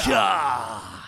Ka!